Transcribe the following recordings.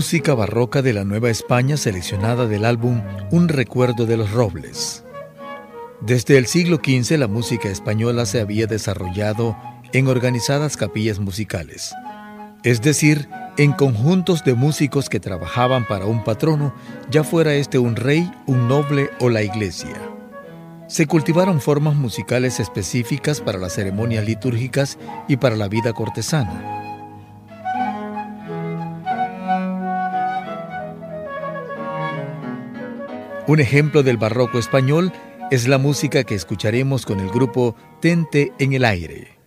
Música barroca de la Nueva España seleccionada del álbum Un recuerdo de los robles. Desde el siglo XV la música española se había desarrollado en organizadas capillas musicales, es decir, en conjuntos de músicos que trabajaban para un patrono, ya fuera este un rey, un noble o la iglesia. Se cultivaron formas musicales específicas para las ceremonias litúrgicas y para la vida cortesana. Un ejemplo del barroco español es la música que escucharemos con el grupo Tente en el Aire.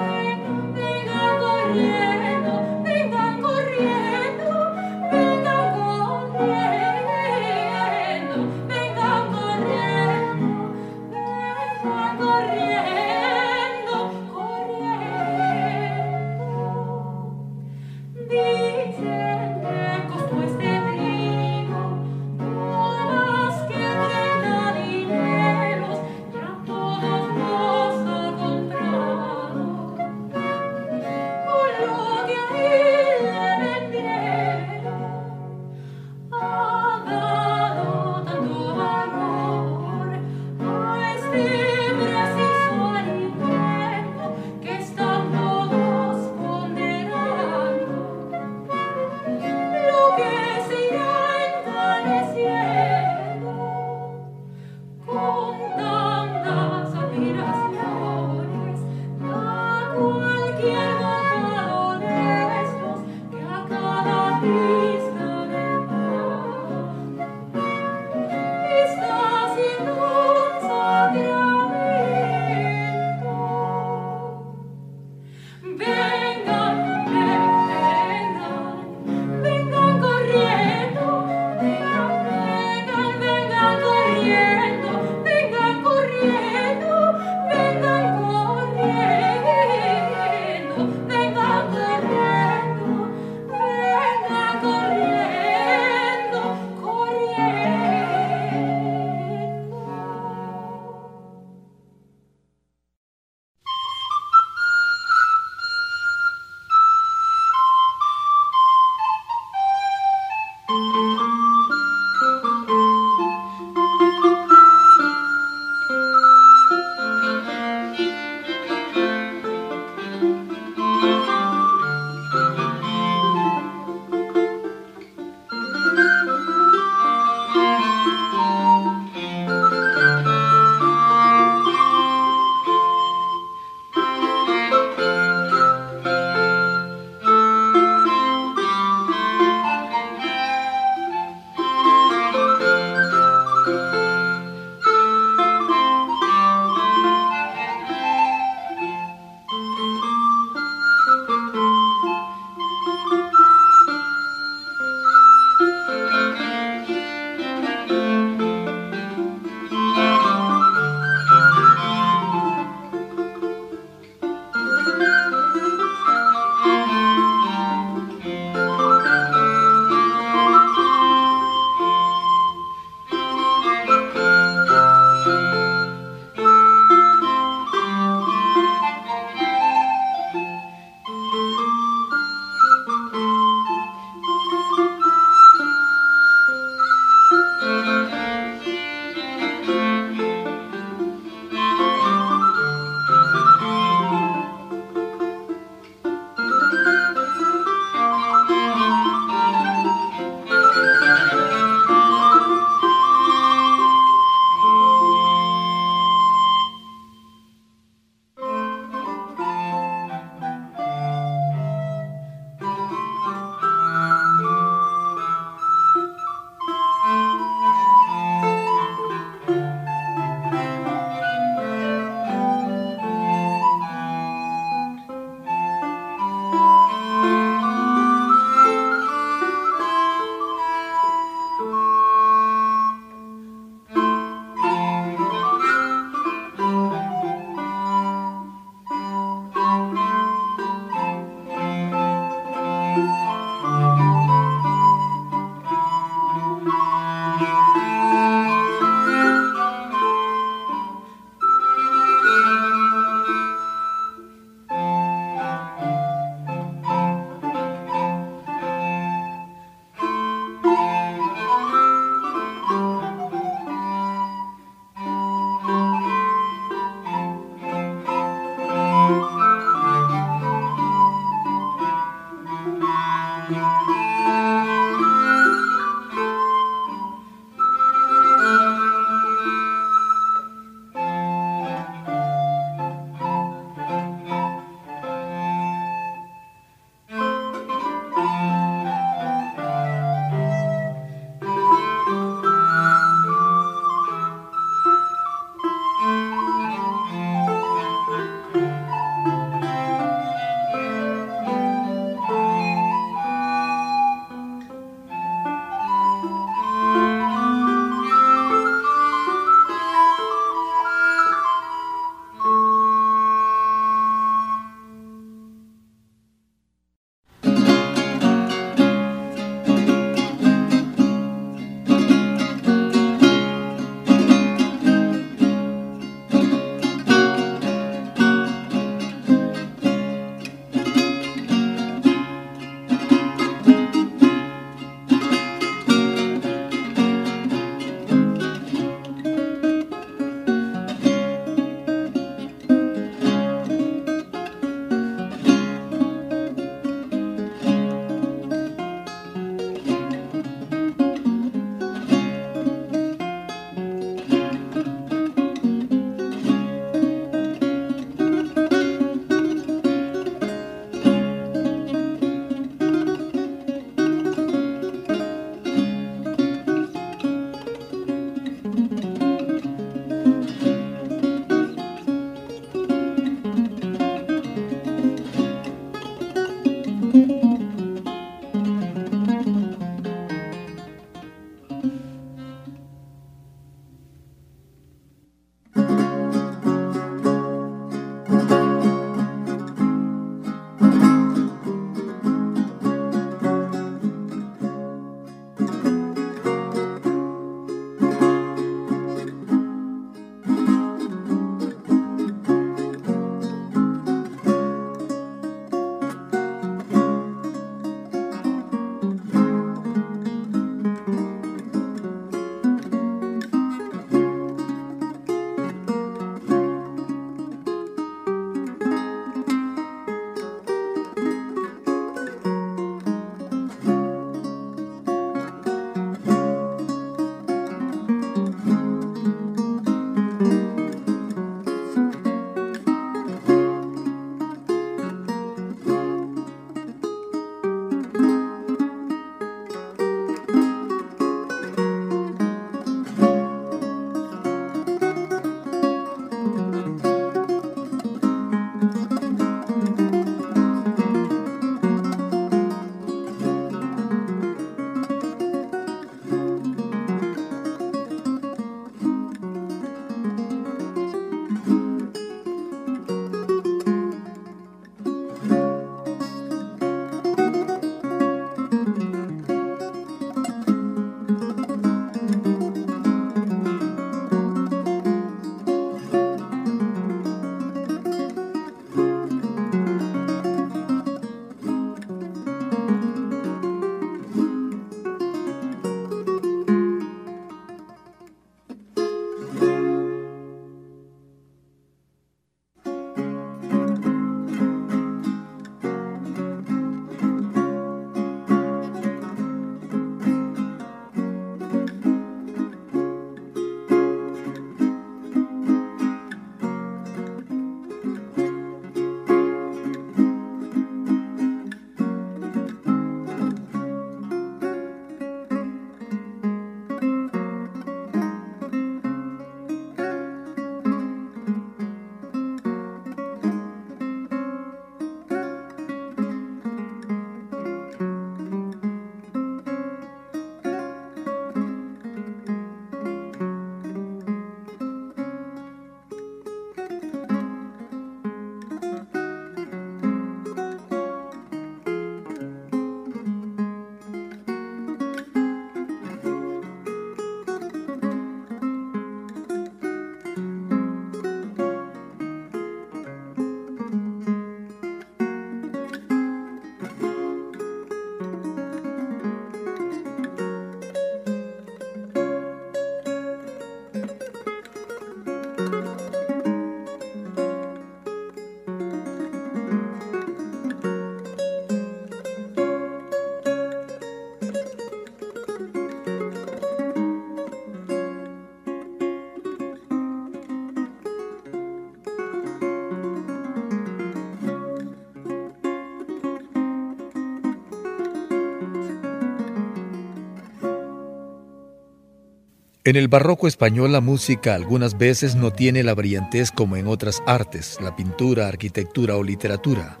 En el barroco español la música algunas veces no tiene la brillantez como en otras artes, la pintura, arquitectura o literatura.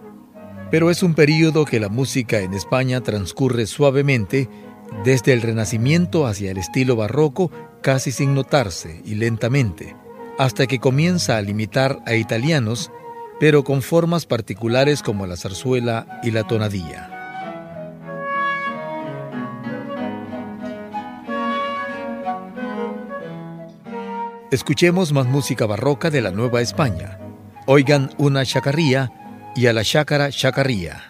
Pero es un período que la música en España transcurre suavemente desde el Renacimiento hacia el estilo barroco casi sin notarse y lentamente, hasta que comienza a limitar a italianos, pero con formas particulares como la zarzuela y la tonadilla. Escuchemos más música barroca de la Nueva España. Oigan una chacarría y a la chácara chacarría.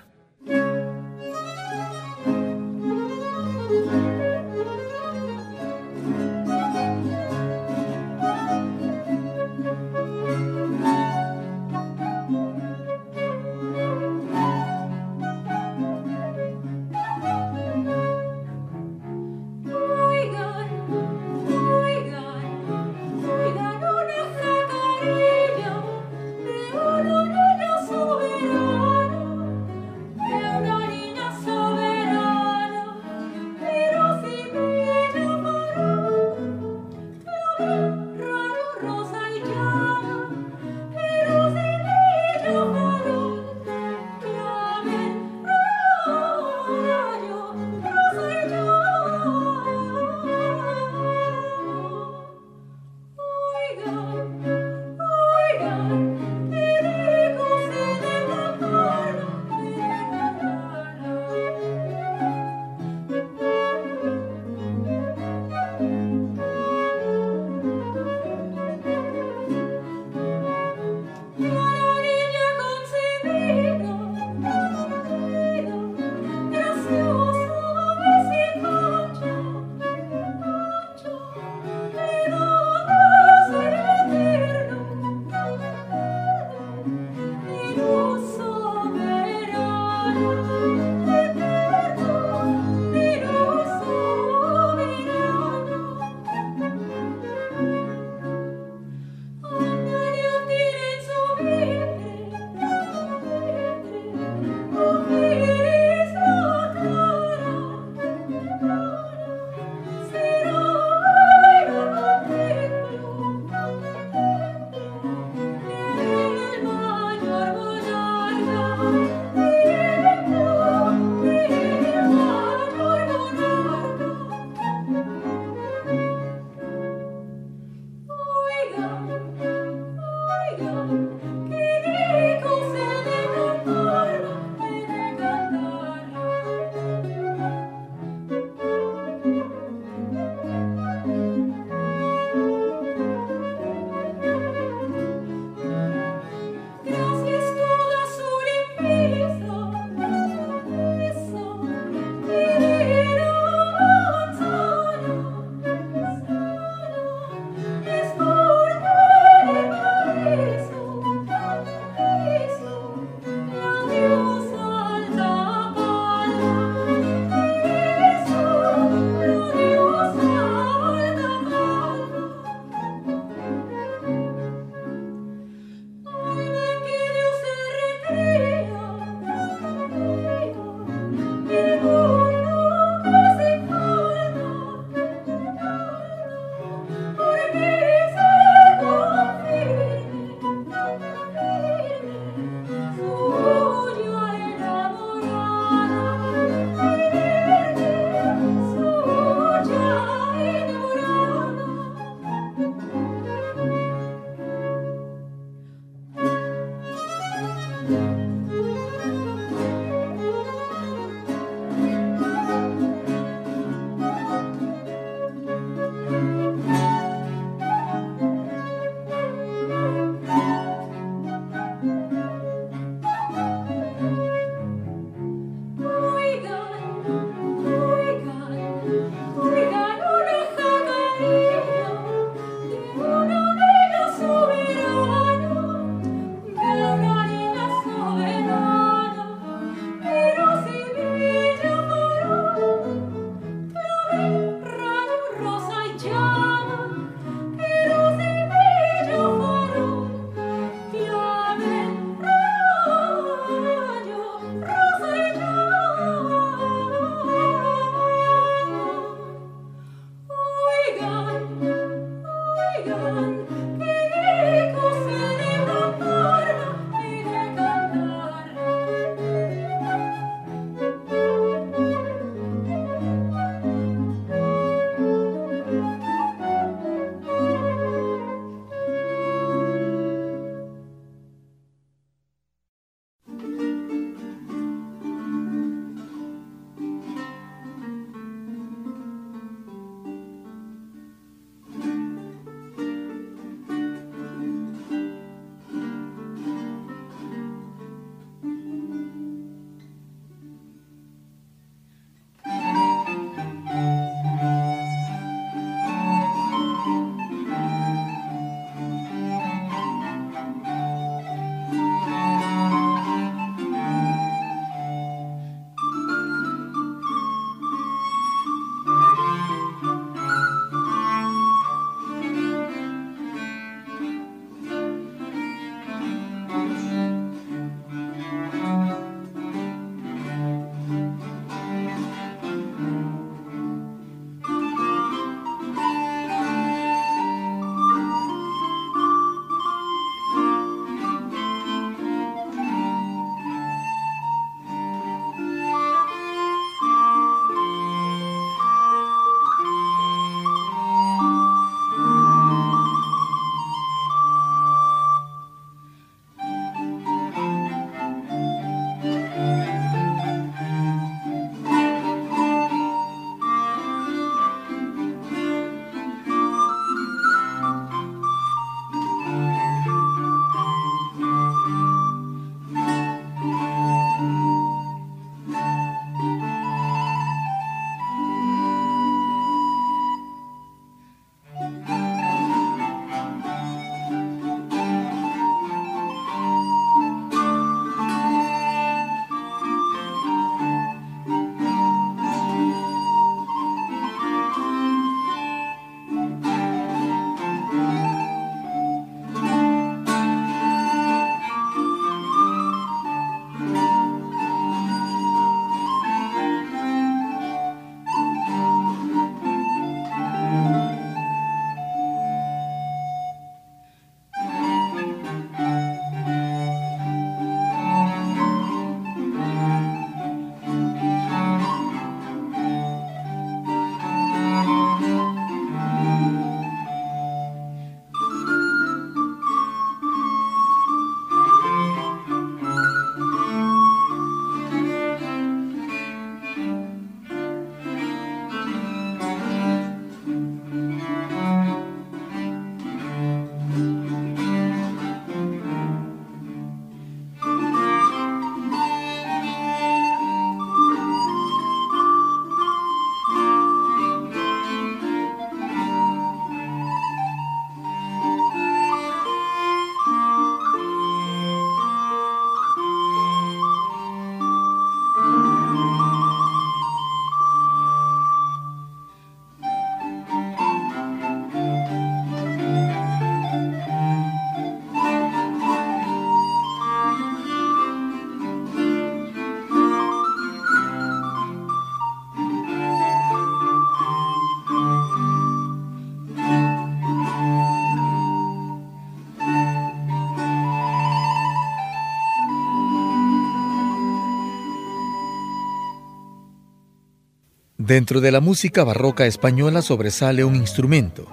Dentro de la música barroca española sobresale un instrumento,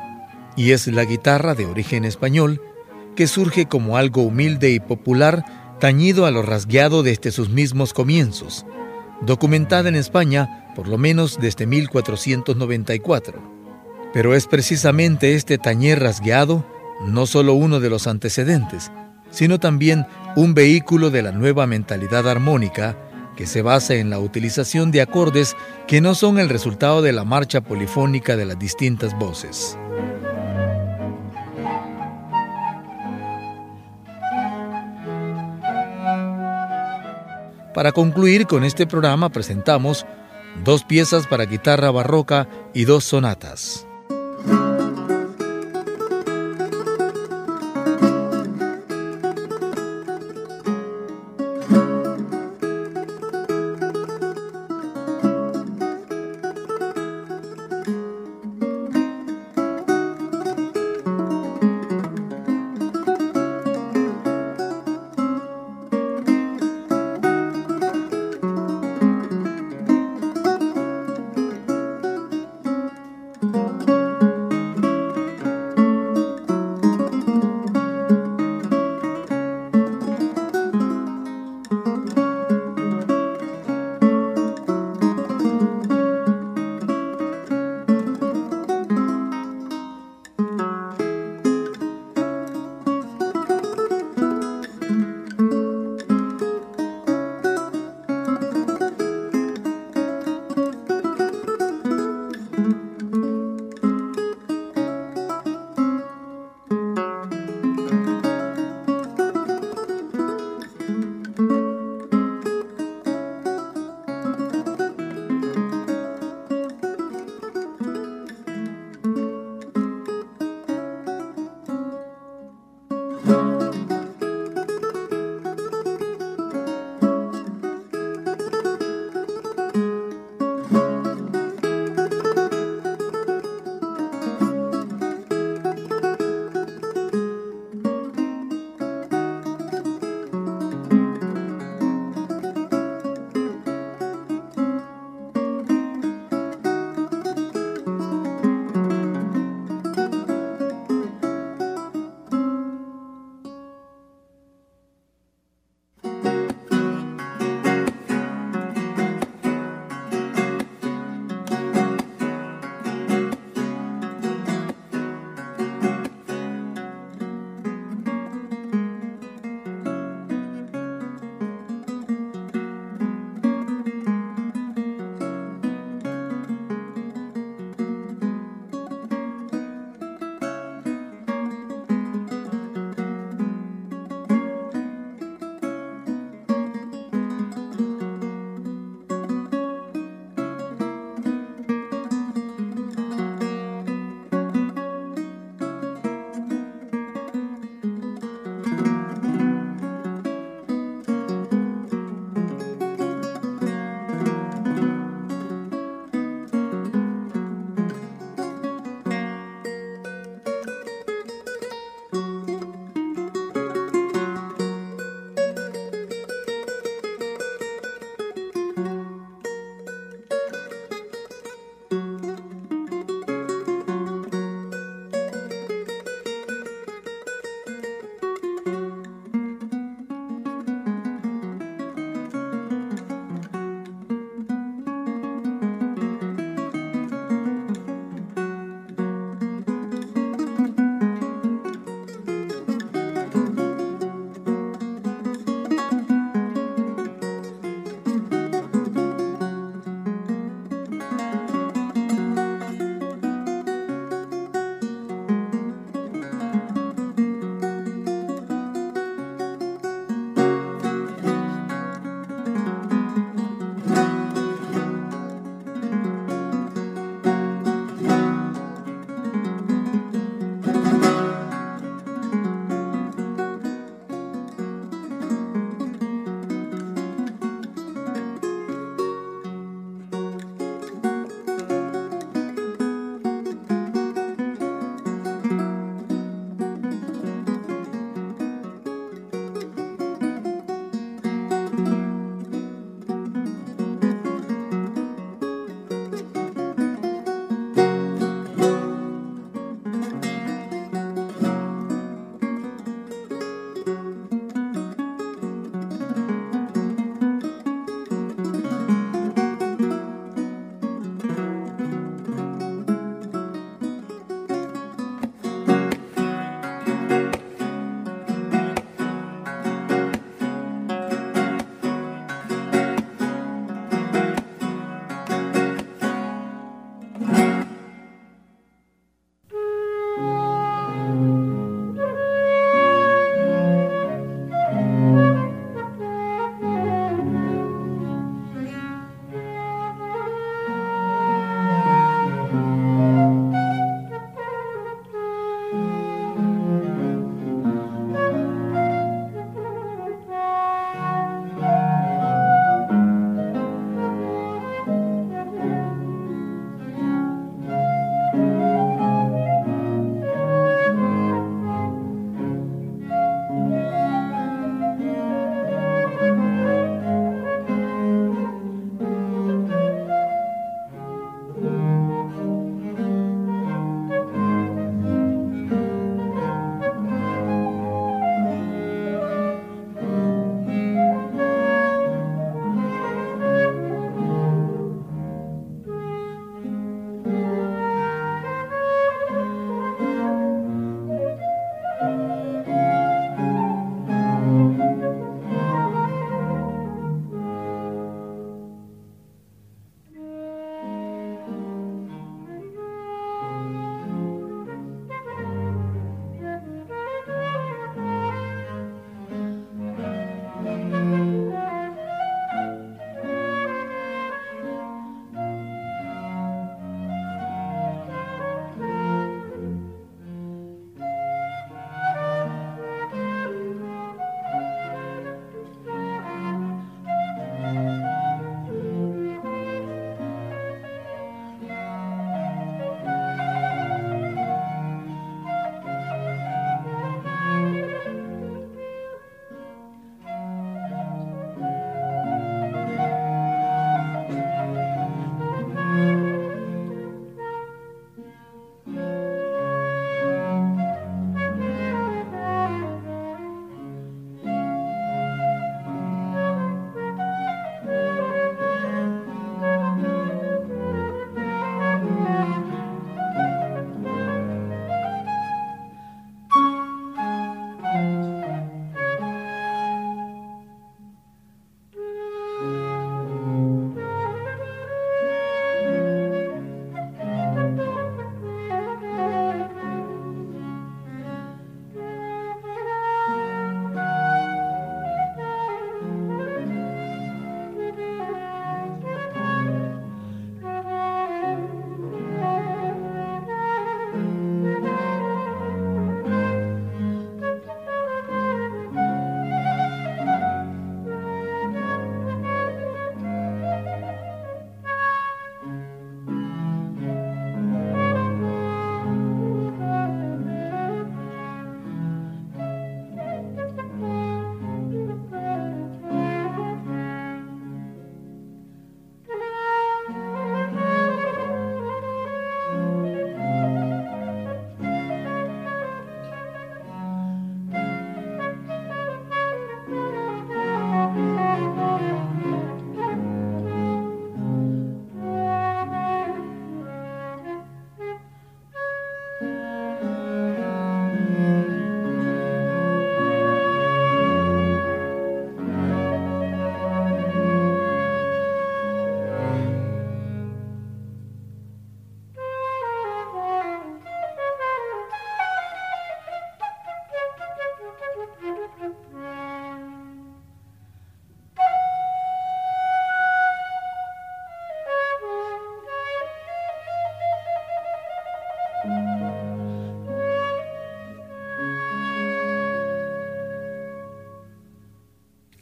y es la guitarra de origen español, que surge como algo humilde y popular, tañido a lo rasgueado desde sus mismos comienzos, documentada en España por lo menos desde 1494. Pero es precisamente este tañer rasgueado no solo uno de los antecedentes, sino también un vehículo de la nueva mentalidad armónica que se basa en la utilización de acordes que no son el resultado de la marcha polifónica de las distintas voces. Para concluir con este programa presentamos dos piezas para guitarra barroca y dos sonatas.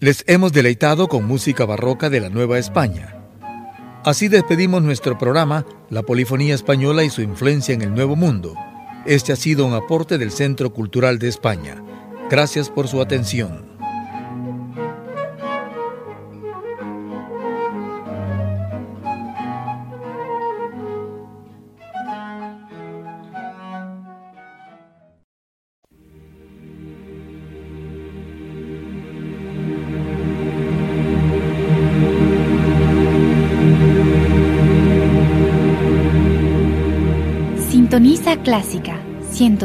Les hemos deleitado con música barroca de la Nueva España. Así despedimos nuestro programa, La Polifonía Española y su influencia en el Nuevo Mundo. Este ha sido un aporte del Centro Cultural de España. Gracias por su atención.